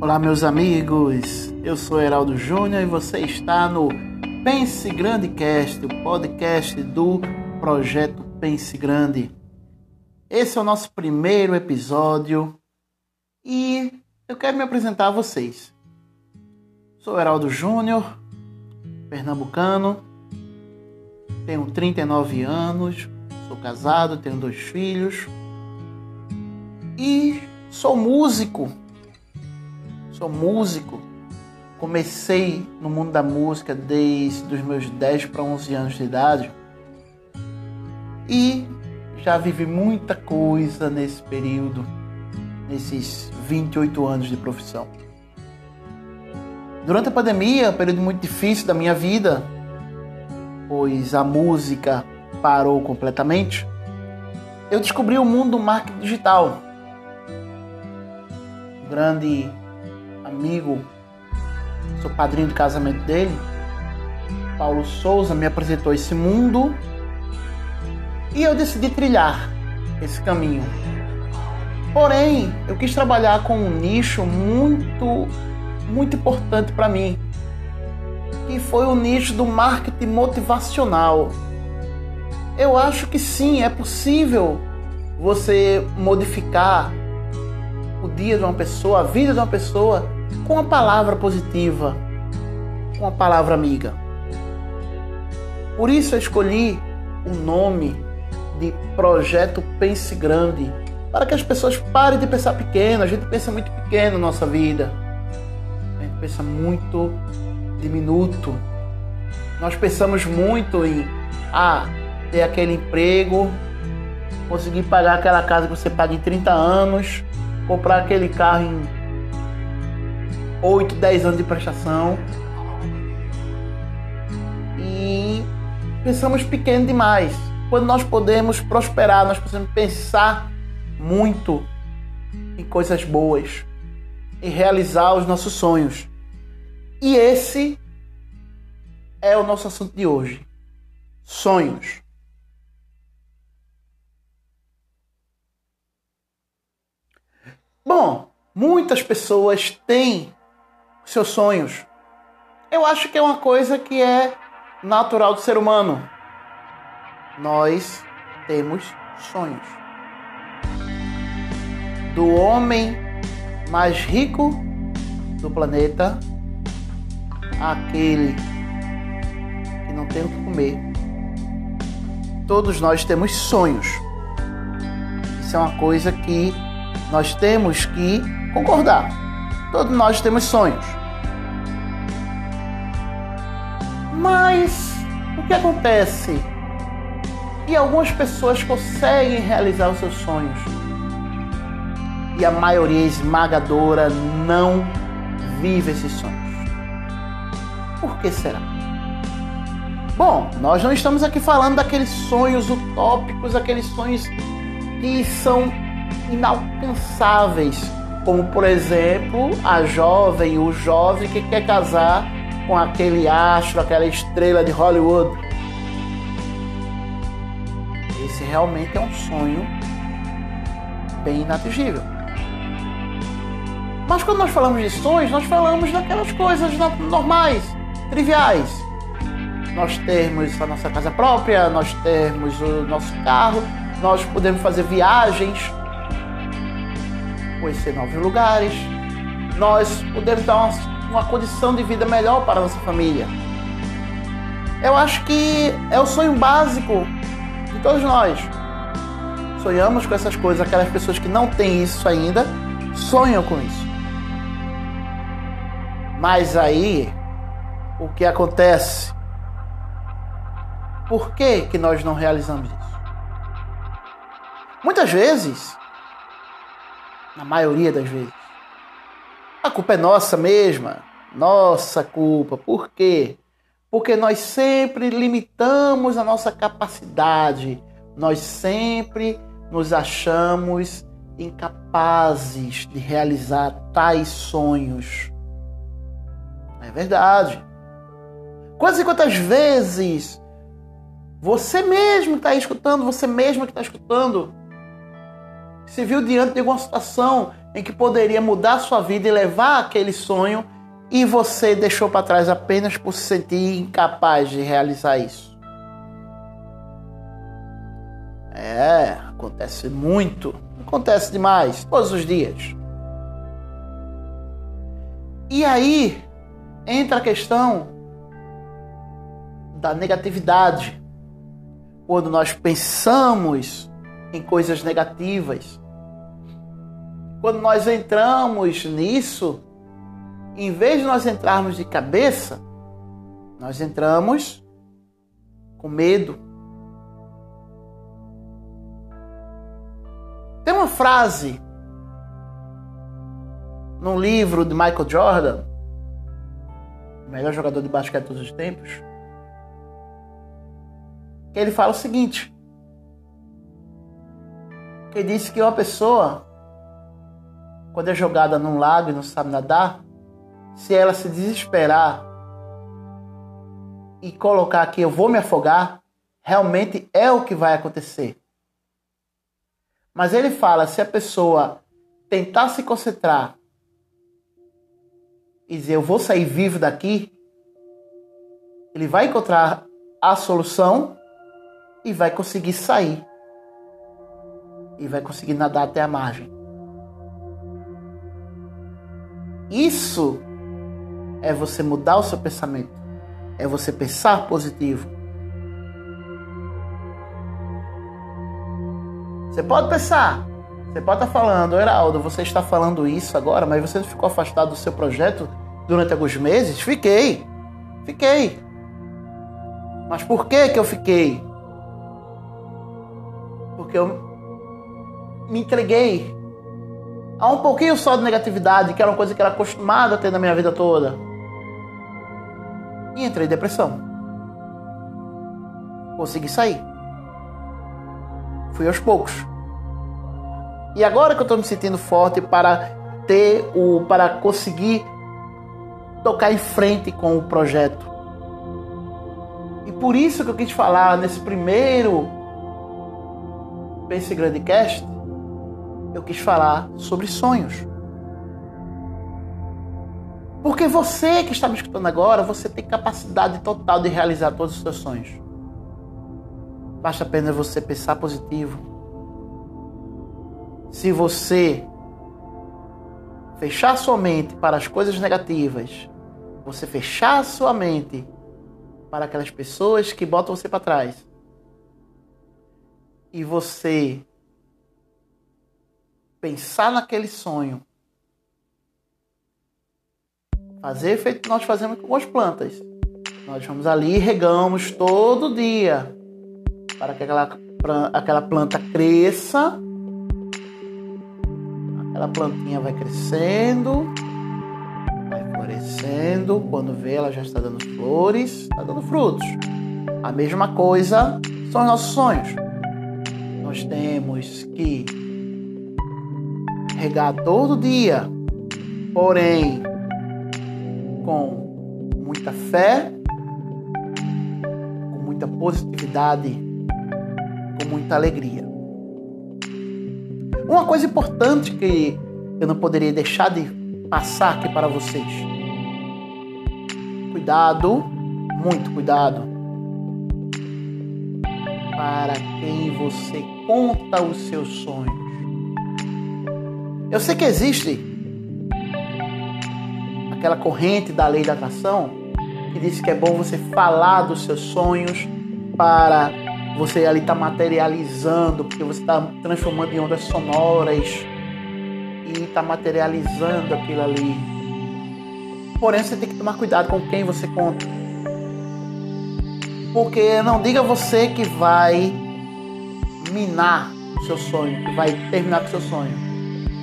Olá, meus amigos. Eu sou Heraldo Júnior e você está no Pense Grande Cast, o podcast do projeto Pense Grande. Esse é o nosso primeiro episódio e eu quero me apresentar a vocês. Sou Heraldo Júnior, pernambucano, tenho 39 anos, sou casado, tenho dois filhos e sou músico Sou músico. Comecei no mundo da música desde os meus 10 para 11 anos de idade. E já vivi muita coisa nesse período, nesses 28 anos de profissão. Durante a pandemia, um período muito difícil da minha vida, pois a música parou completamente, eu descobri o mundo do marketing digital. Um grande amigo, sou padrinho do casamento dele, Paulo Souza me apresentou esse mundo e eu decidi trilhar esse caminho. Porém, eu quis trabalhar com um nicho muito, muito importante para mim, que foi o nicho do marketing motivacional. Eu acho que sim, é possível você modificar o dia de uma pessoa, a vida de uma pessoa, com a palavra positiva, com a palavra amiga. Por isso eu escolhi o nome de Projeto Pense Grande, para que as pessoas parem de pensar pequeno. A gente pensa muito pequeno na nossa vida. A gente pensa muito diminuto. Nós pensamos muito em ah, ter aquele emprego, conseguir pagar aquela casa que você paga em 30 anos, comprar aquele carro em 8, 10 anos de prestação. E pensamos pequeno demais. Quando nós podemos prosperar, nós precisamos pensar muito em coisas boas e realizar os nossos sonhos. E esse é o nosso assunto de hoje. Sonhos. Bom, muitas pessoas têm seus sonhos. Eu acho que é uma coisa que é natural do ser humano. Nós temos sonhos. Do homem mais rico do planeta aquele que não tem o que comer. Todos nós temos sonhos. Isso é uma coisa que nós temos que concordar. Todos nós temos sonhos. Mas o que acontece? E algumas pessoas conseguem realizar os seus sonhos. E a maioria esmagadora não vive esses sonhos. Por que será? Bom, nós não estamos aqui falando daqueles sonhos utópicos, aqueles sonhos que são inalcançáveis, como por exemplo a jovem, o jovem que quer casar com aquele astro, aquela estrela de Hollywood. Esse realmente é um sonho bem inatingível. Mas quando nós falamos de sonhos, nós falamos daquelas coisas normais, triviais. Nós termos a nossa casa própria, nós termos o nosso carro, nós podemos fazer viagens, conhecer novos lugares, nós podemos dar uma uma condição de vida melhor para a nossa família. Eu acho que é o sonho básico de todos nós. Sonhamos com essas coisas, aquelas pessoas que não têm isso ainda sonham com isso. Mas aí, o que acontece? Por que, que nós não realizamos isso? Muitas vezes, na maioria das vezes, a culpa é nossa mesma. Nossa culpa. Por quê? Porque nós sempre limitamos a nossa capacidade. Nós sempre nos achamos incapazes de realizar tais sonhos. É verdade. Quantas e quantas vezes você mesmo está escutando, você mesmo que está escutando, se viu diante de alguma situação em que poderia mudar sua vida e levar aquele sonho e você deixou para trás apenas por se sentir incapaz de realizar isso. É, acontece muito, acontece demais, todos os dias. E aí entra a questão da negatividade. Quando nós pensamos em coisas negativas, quando nós entramos nisso, em vez de nós entrarmos de cabeça, nós entramos com medo. Tem uma frase num livro de Michael Jordan, o melhor jogador de basquete de todos os tempos, que ele fala o seguinte: que disse que uma pessoa, quando é jogada num lago e não sabe nadar, se ela se desesperar e colocar que eu vou me afogar, realmente é o que vai acontecer. Mas ele fala: se a pessoa tentar se concentrar e dizer eu vou sair vivo daqui, ele vai encontrar a solução e vai conseguir sair. E vai conseguir nadar até a margem. Isso é você mudar o seu pensamento. É você pensar positivo. Você pode pensar. Você pode estar falando, Heraldo, você está falando isso agora, mas você ficou afastado do seu projeto durante alguns meses? Fiquei. Fiquei. Mas por que que eu fiquei? Porque eu me entreguei a um pouquinho só de negatividade, que era uma coisa que era acostumado a ter na minha vida toda. E entrei em depressão. Consegui sair. Fui aos poucos. E agora que eu estou me sentindo forte para ter o para conseguir tocar em frente com o projeto. E por isso que eu quis falar nesse primeiro Pense Grande Cast, eu quis falar sobre sonhos. Porque você que está me escutando agora, você tem capacidade total de realizar todos os seus sonhos. Basta apenas você pensar positivo. Se você fechar sua mente para as coisas negativas, você fechar sua mente para aquelas pessoas que botam você para trás, e você pensar naquele sonho, fazer feito nós fazemos com as plantas. Nós vamos ali e regamos todo dia para que aquela, aquela planta cresça. Aquela plantinha vai crescendo, vai florescendo. Quando vê, ela já está dando flores, está dando frutos. A mesma coisa são os nossos sonhos nós temos que regar todo dia, porém com muita fé, com muita positividade, com muita alegria. Uma coisa importante que eu não poderia deixar de passar aqui para vocês. Cuidado, muito cuidado para quem você conta os seus sonhos. Eu sei que existe aquela corrente da lei da atração que diz que é bom você falar dos seus sonhos para você ali estar tá materializando, porque você está transformando em ondas sonoras e está materializando aquilo ali. Porém, você tem que tomar cuidado com quem você conta. Porque não diga você que vai minar o seu sonho, que vai terminar com o seu sonho,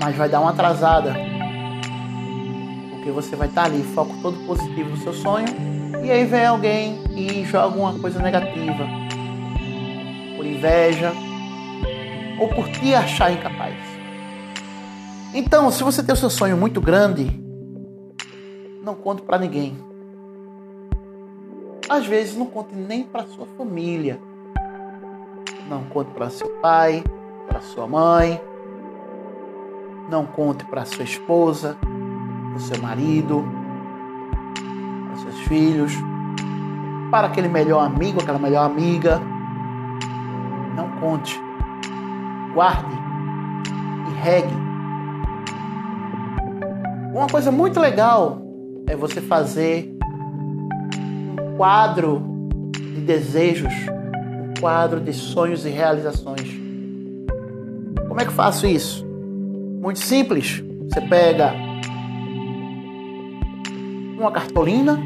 mas vai dar uma atrasada. Porque você vai estar ali, foco todo positivo no seu sonho, e aí vem alguém e joga uma coisa negativa. Por inveja ou por te achar incapaz. Então, se você tem o seu sonho muito grande, não conte para ninguém às vezes não conte nem para sua família. Não conte para seu pai, para sua mãe, Não conte para sua esposa, para o seu marido, para seus filhos, para aquele melhor amigo, aquela melhor amiga. Não conte. Guarde e regue. Uma coisa muito legal é você fazer um quadro de desejos, um quadro de sonhos e realizações. Como é que faço isso? Muito simples. Você pega uma cartolina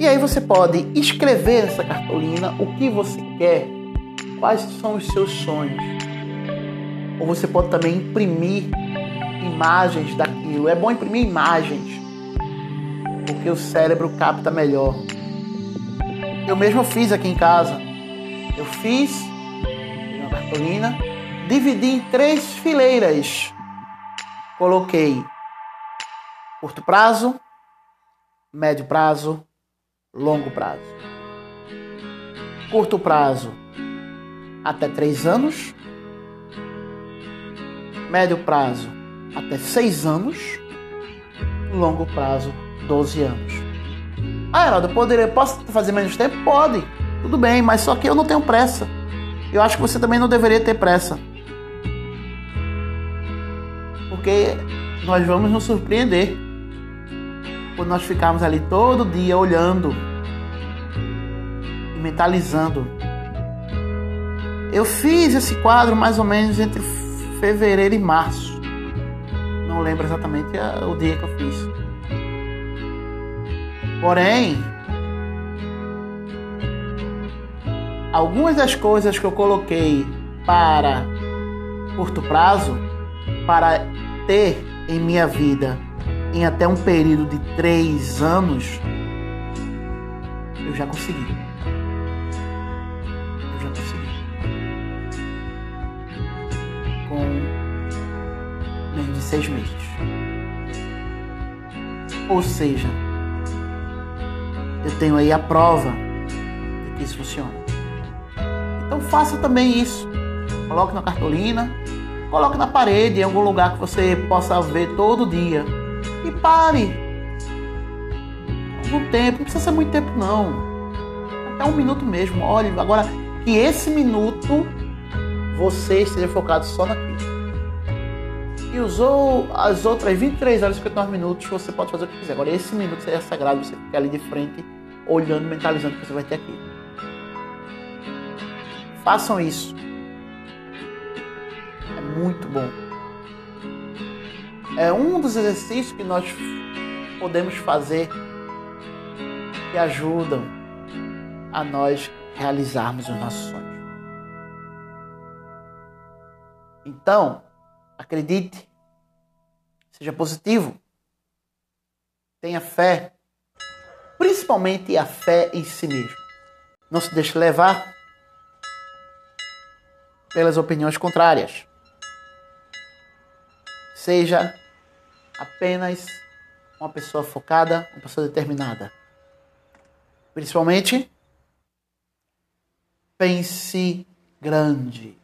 e aí você pode escrever nessa cartolina o que você quer, quais são os seus sonhos. Ou você pode também imprimir imagens daquilo. É bom imprimir imagens, porque o cérebro capta melhor. Eu mesmo fiz aqui em casa. Eu fiz uma cartolina dividi em três fileiras. Coloquei curto prazo, médio prazo, longo prazo. Curto prazo até três anos, médio prazo até seis anos, longo prazo 12 anos. Ah, Heraldo, poderia, posso fazer menos tempo? Pode, tudo bem, mas só que eu não tenho pressa. Eu acho que você também não deveria ter pressa porque nós vamos nos surpreender por nós ficarmos ali todo dia olhando e mentalizando. Eu fiz esse quadro mais ou menos entre fevereiro e março. Não lembro exatamente o dia que eu fiz. Porém, algumas das coisas que eu coloquei para curto prazo, para ter em minha vida em até um período de três anos, eu já consegui. Eu já consegui. Com menos de seis meses. Ou seja, eu tenho aí a prova de que isso funciona. Então faça também isso. Coloque na cartolina Coloque na parede, em algum lugar que você possa ver todo dia. E pare. Algum tempo, não precisa ser muito tempo não. Até um minuto mesmo. Olhe, agora que esse minuto você esteja focado só naquilo. E usou as outras 23 horas e 59 minutos, você pode fazer o que quiser. Agora esse minuto seria sagrado, você ficar ali de frente, olhando, mentalizando o que você vai ter aqui. Façam isso muito bom. É um dos exercícios que nós podemos fazer que ajudam a nós realizarmos os nossos sonhos. Então, acredite, seja positivo, tenha fé, principalmente a fé em si mesmo. Não se deixe levar pelas opiniões contrárias seja apenas uma pessoa focada, uma pessoa determinada. Principalmente, pense grande.